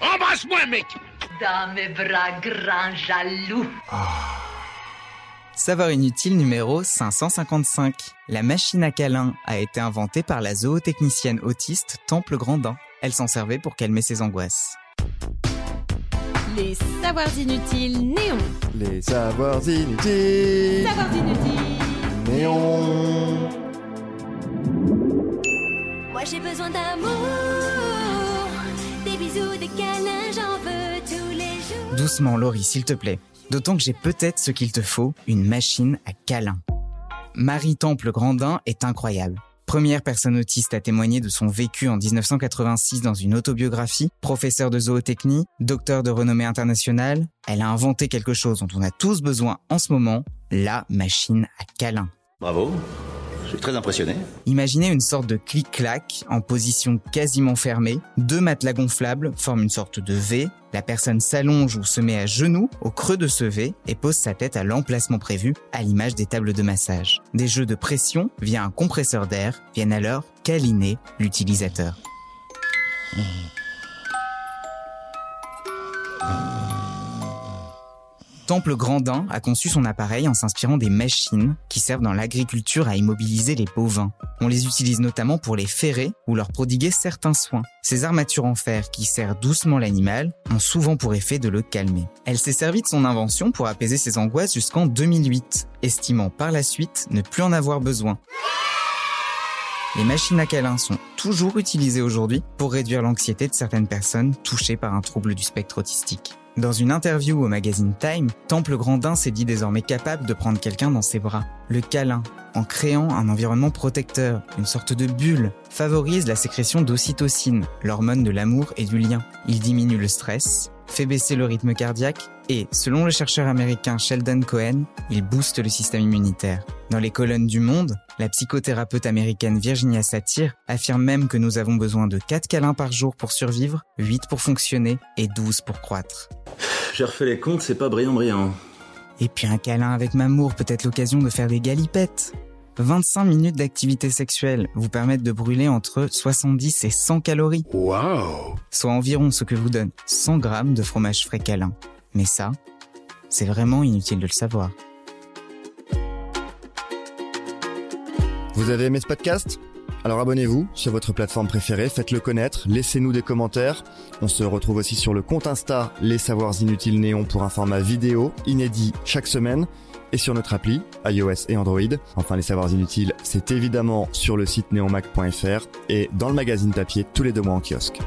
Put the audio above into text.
Embrasse-moi, mec Dans mes bras grands jaloux. Savoir inutile numéro 555. La machine à câlin a été inventée par la zootechnicienne autiste Temple Grandin. Elle s'en servait pour calmer ses angoisses. Les savoirs inutiles néons. Les savoirs inutiles. Savoirs inutiles. Néon. Moi j'ai besoin d'amour, des bisous, des câlins, j'en veux tous les jours. Doucement, Laurie, s'il te plaît. D'autant que j'ai peut-être ce qu'il te faut, une machine à câlin. Marie Temple Grandin est incroyable. Première personne autiste à témoigner de son vécu en 1986 dans une autobiographie, professeur de zootechnie, docteur de renommée internationale, elle a inventé quelque chose dont on a tous besoin en ce moment, la machine à câlin. Bravo, je suis très impressionné. Imaginez une sorte de clic-clac en position quasiment fermée. Deux matelas gonflables forment une sorte de V. La personne s'allonge ou se met à genoux au creux de ce V et pose sa tête à l'emplacement prévu, à l'image des tables de massage. Des jeux de pression via un compresseur d'air viennent alors câliner l'utilisateur. Temple Grandin a conçu son appareil en s'inspirant des machines qui servent dans l'agriculture à immobiliser les bovins. On les utilise notamment pour les ferrer ou leur prodiguer certains soins. Ces armatures en fer qui serrent doucement l'animal ont souvent pour effet de le calmer. Elle s'est servie de son invention pour apaiser ses angoisses jusqu'en 2008, estimant par la suite ne plus en avoir besoin. Les machines à câlin sont toujours utilisées aujourd'hui pour réduire l'anxiété de certaines personnes touchées par un trouble du spectre autistique. Dans une interview au magazine Time, Temple Grandin s'est dit désormais capable de prendre quelqu'un dans ses bras. Le câlin, en créant un environnement protecteur, une sorte de bulle, favorise la sécrétion d'ocytocine, l'hormone de l'amour et du lien. Il diminue le stress, fait baisser le rythme cardiaque et, selon le chercheur américain Sheldon Cohen, il booste le système immunitaire. Dans les colonnes du Monde, la psychothérapeute américaine Virginia Satir affirme même que nous avons besoin de 4 câlins par jour pour survivre, 8 pour fonctionner et 12 pour croître. J'ai refait les comptes, c'est pas brillant brillant. Et puis un câlin avec Mamour peut être l'occasion de faire des galipettes. 25 minutes d'activité sexuelle vous permettent de brûler entre 70 et 100 calories. Waouh Soit environ ce que vous donne 100 grammes de fromage frais câlin. Mais ça, c'est vraiment inutile de le savoir. Vous avez aimé ce podcast? Alors abonnez-vous sur votre plateforme préférée, faites-le connaître, laissez-nous des commentaires. On se retrouve aussi sur le compte Insta Les Savoirs Inutiles Néon pour un format vidéo inédit chaque semaine et sur notre appli iOS et Android. Enfin, les savoirs inutiles, c'est évidemment sur le site neonmac.fr et dans le magazine papier tous les deux mois en kiosque.